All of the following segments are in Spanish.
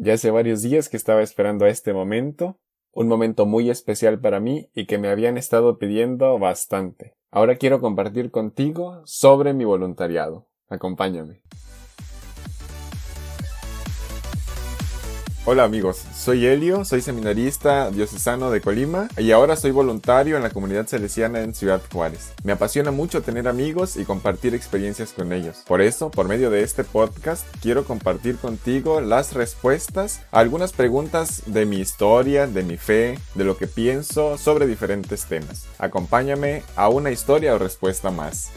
Ya hace varios días que estaba esperando este momento, un momento muy especial para mí y que me habían estado pidiendo bastante. Ahora quiero compartir contigo sobre mi voluntariado. Acompáñame. Hola amigos, soy Helio, soy seminarista diocesano de Colima y ahora soy voluntario en la comunidad salesiana en Ciudad Juárez. Me apasiona mucho tener amigos y compartir experiencias con ellos. Por eso, por medio de este podcast, quiero compartir contigo las respuestas a algunas preguntas de mi historia, de mi fe, de lo que pienso sobre diferentes temas. Acompáñame a una historia o respuesta más.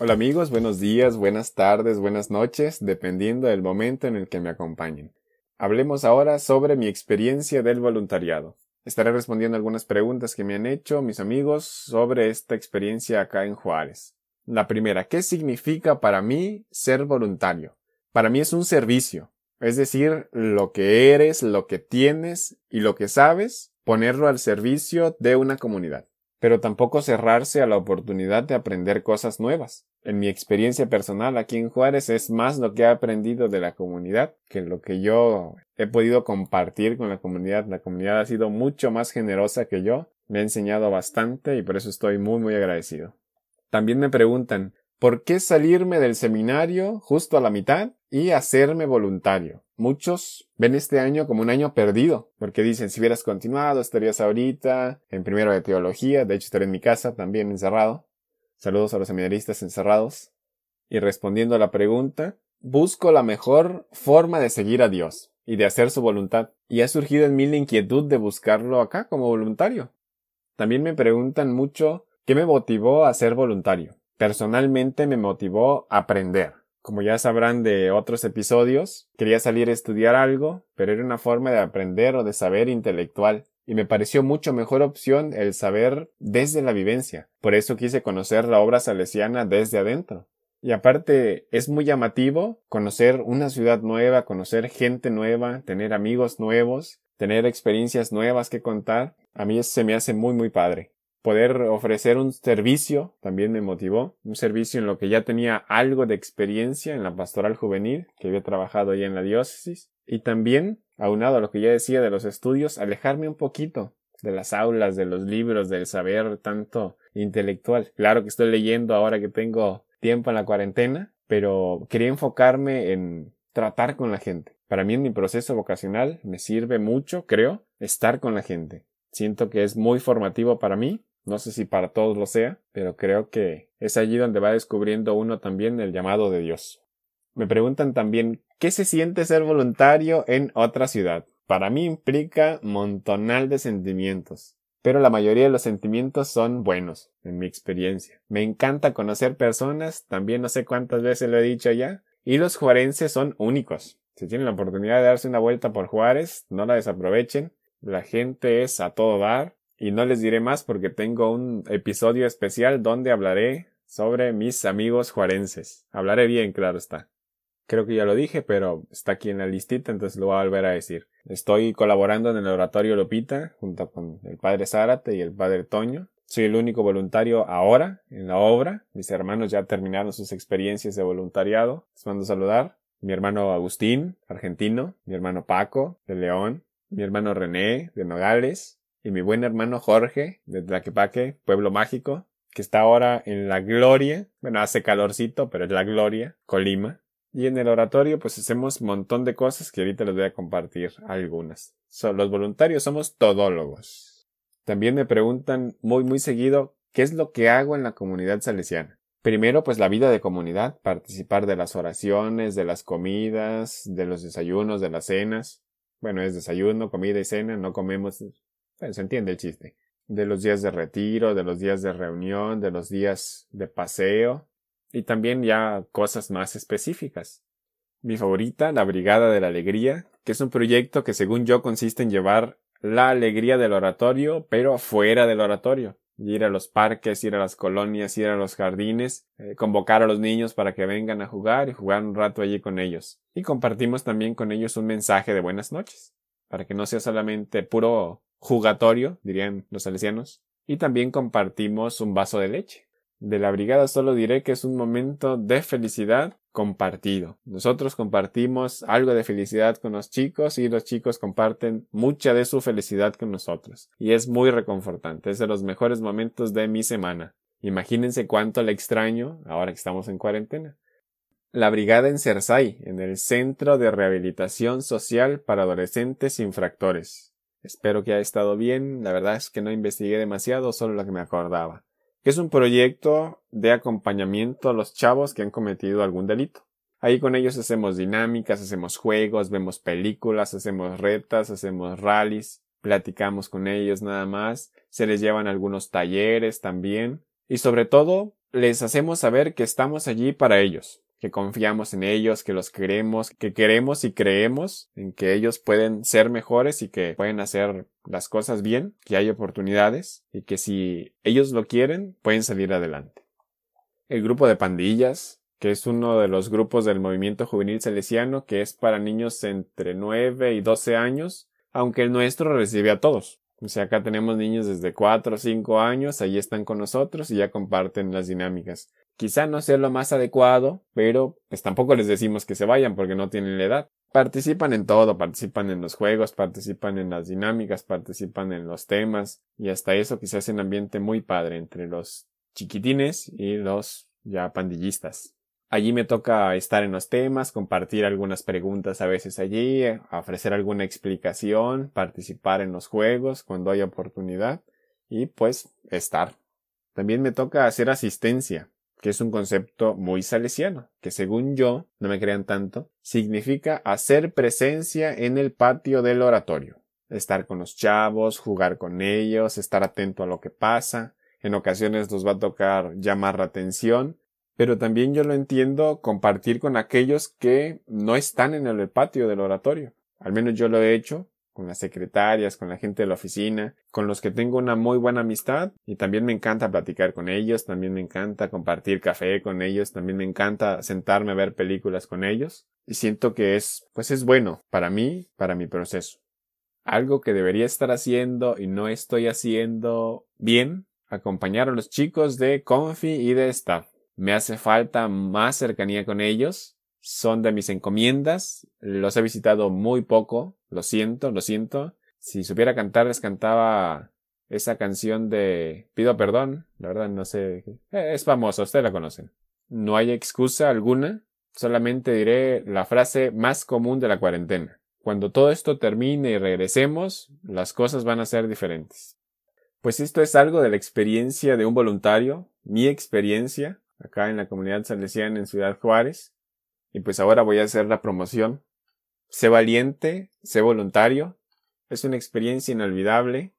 Hola amigos, buenos días, buenas tardes, buenas noches, dependiendo del momento en el que me acompañen. Hablemos ahora sobre mi experiencia del voluntariado. Estaré respondiendo algunas preguntas que me han hecho mis amigos sobre esta experiencia acá en Juárez. La primera, ¿qué significa para mí ser voluntario? Para mí es un servicio, es decir, lo que eres, lo que tienes y lo que sabes, ponerlo al servicio de una comunidad pero tampoco cerrarse a la oportunidad de aprender cosas nuevas. En mi experiencia personal aquí en Juárez es más lo que he aprendido de la comunidad que lo que yo he podido compartir con la comunidad. La comunidad ha sido mucho más generosa que yo, me ha enseñado bastante y por eso estoy muy muy agradecido. También me preguntan, ¿por qué salirme del seminario justo a la mitad y hacerme voluntario? Muchos ven este año como un año perdido, porque dicen si hubieras continuado estarías ahorita en primero de teología, de hecho estaré en mi casa también encerrado. Saludos a los seminaristas encerrados. Y respondiendo a la pregunta, busco la mejor forma de seguir a Dios y de hacer su voluntad, y ha surgido en mí la inquietud de buscarlo acá como voluntario. También me preguntan mucho qué me motivó a ser voluntario. Personalmente me motivó a aprender, como ya sabrán de otros episodios, quería salir a estudiar algo, pero era una forma de aprender o de saber intelectual, y me pareció mucho mejor opción el saber desde la vivencia. Por eso quise conocer la obra salesiana desde adentro. Y aparte es muy llamativo conocer una ciudad nueva, conocer gente nueva, tener amigos nuevos, tener experiencias nuevas que contar. A mí se me hace muy muy padre poder ofrecer un servicio también me motivó, un servicio en lo que ya tenía algo de experiencia en la pastoral juvenil, que había trabajado ya en la diócesis, y también, aunado a lo que ya decía de los estudios, alejarme un poquito de las aulas, de los libros, del saber tanto intelectual. Claro que estoy leyendo ahora que tengo tiempo en la cuarentena, pero quería enfocarme en tratar con la gente. Para mí en mi proceso vocacional me sirve mucho, creo, estar con la gente. Siento que es muy formativo para mí no sé si para todos lo sea, pero creo que es allí donde va descubriendo uno también el llamado de Dios. Me preguntan también ¿qué se siente ser voluntario en otra ciudad? Para mí implica montonal de sentimientos, pero la mayoría de los sentimientos son buenos, en mi experiencia. Me encanta conocer personas, también no sé cuántas veces lo he dicho ya, y los juarenses son únicos. Si tienen la oportunidad de darse una vuelta por Juárez, no la desaprovechen. La gente es a todo dar, y no les diré más porque tengo un episodio especial donde hablaré sobre mis amigos juarenses. Hablaré bien, claro está. Creo que ya lo dije, pero está aquí en la listita, entonces lo voy a volver a decir. Estoy colaborando en el Oratorio Lopita junto con el padre Zárate y el padre Toño. Soy el único voluntario ahora en la obra. Mis hermanos ya terminaron sus experiencias de voluntariado. Les mando a saludar. Mi hermano Agustín, argentino. Mi hermano Paco, de León. Mi hermano René, de Nogales y mi buen hermano Jorge de Tlaquepaque, Pueblo Mágico, que está ahora en la Gloria, bueno, hace calorcito, pero es la Gloria, Colima. Y en el oratorio pues hacemos un montón de cosas que ahorita les voy a compartir algunas. los voluntarios somos todólogos. También me preguntan muy muy seguido qué es lo que hago en la comunidad salesiana. Primero, pues la vida de comunidad, participar de las oraciones, de las comidas, de los desayunos, de las cenas. Bueno, es desayuno, comida y cena, no comemos se entiende el chiste. De los días de retiro, de los días de reunión, de los días de paseo y también ya cosas más específicas. Mi favorita, la Brigada de la Alegría, que es un proyecto que según yo consiste en llevar la alegría del oratorio, pero fuera del oratorio. Ir a los parques, ir a las colonias, ir a los jardines, eh, convocar a los niños para que vengan a jugar y jugar un rato allí con ellos. Y compartimos también con ellos un mensaje de buenas noches, para que no sea solamente puro jugatorio, dirían los salesianos, y también compartimos un vaso de leche. De la brigada solo diré que es un momento de felicidad compartido. Nosotros compartimos algo de felicidad con los chicos y los chicos comparten mucha de su felicidad con nosotros. Y es muy reconfortante, es de los mejores momentos de mi semana. Imagínense cuánto le extraño ahora que estamos en cuarentena. La brigada en Cersay, en el Centro de Rehabilitación Social para Adolescentes Infractores. Espero que haya estado bien, la verdad es que no investigué demasiado, solo lo que me acordaba. Que es un proyecto de acompañamiento a los chavos que han cometido algún delito. Ahí con ellos hacemos dinámicas, hacemos juegos, vemos películas, hacemos retas, hacemos rallies, platicamos con ellos nada más, se les llevan algunos talleres también. Y sobre todo les hacemos saber que estamos allí para ellos, que confiamos en ellos, que los queremos, que queremos y creemos en que ellos pueden ser mejores y que pueden hacer las cosas bien, que hay oportunidades y que si ellos lo quieren, pueden salir adelante. El grupo de pandillas, que es uno de los grupos del movimiento juvenil salesiano, que es para niños entre 9 y 12 años, aunque el nuestro recibe a todos. O sea, acá tenemos niños desde 4 o 5 años, allí están con nosotros y ya comparten las dinámicas. Quizá no sea lo más adecuado, pero pues tampoco les decimos que se vayan porque no tienen la edad. Participan en todo, participan en los juegos, participan en las dinámicas, participan en los temas y hasta eso quizás es un ambiente muy padre entre los chiquitines y los ya pandillistas. Allí me toca estar en los temas, compartir algunas preguntas a veces allí, ofrecer alguna explicación, participar en los juegos cuando hay oportunidad y pues estar. También me toca hacer asistencia, que es un concepto muy salesiano, que según yo, no me crean tanto, significa hacer presencia en el patio del oratorio, estar con los chavos, jugar con ellos, estar atento a lo que pasa, en ocasiones nos va a tocar llamar la atención, pero también yo lo entiendo compartir con aquellos que no están en el patio del oratorio. Al menos yo lo he hecho con las secretarias, con la gente de la oficina, con los que tengo una muy buena amistad y también me encanta platicar con ellos, también me encanta compartir café con ellos, también me encanta sentarme a ver películas con ellos y siento que es, pues es bueno para mí, para mi proceso. Algo que debería estar haciendo y no estoy haciendo bien, acompañar a los chicos de Confi y de Staff. Me hace falta más cercanía con ellos, son de mis encomiendas, los he visitado muy poco, lo siento, lo siento. Si supiera cantar, les cantaba esa canción de Pido perdón, la verdad no sé. Eh, es famosa, ustedes la conocen. No hay excusa alguna, solamente diré la frase más común de la cuarentena. Cuando todo esto termine y regresemos, las cosas van a ser diferentes. Pues esto es algo de la experiencia de un voluntario, mi experiencia, acá en la comunidad salesiana en Ciudad Juárez. Y pues ahora voy a hacer la promoción Sé valiente, sé voluntario. Es una experiencia inolvidable.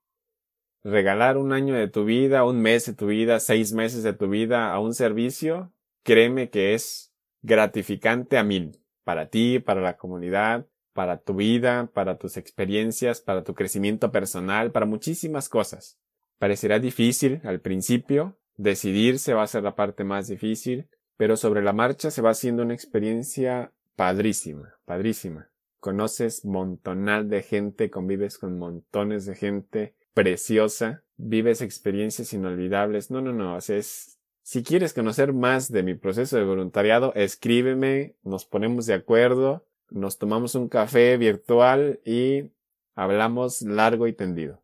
Regalar un año de tu vida, un mes de tu vida, seis meses de tu vida a un servicio, créeme que es gratificante a mil. Para ti, para la comunidad, para tu vida, para tus experiencias, para tu crecimiento personal, para muchísimas cosas. Parecerá difícil al principio, decidirse va a ser la parte más difícil, pero sobre la marcha se va haciendo una experiencia padrísima, padrísima conoces montonal de gente, convives con montones de gente preciosa, vives experiencias inolvidables. No, no, no, es, si quieres conocer más de mi proceso de voluntariado, escríbeme, nos ponemos de acuerdo, nos tomamos un café virtual y hablamos largo y tendido.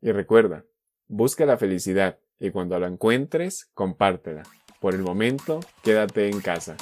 Y recuerda, busca la felicidad y cuando la encuentres, compártela. Por el momento, quédate en casa.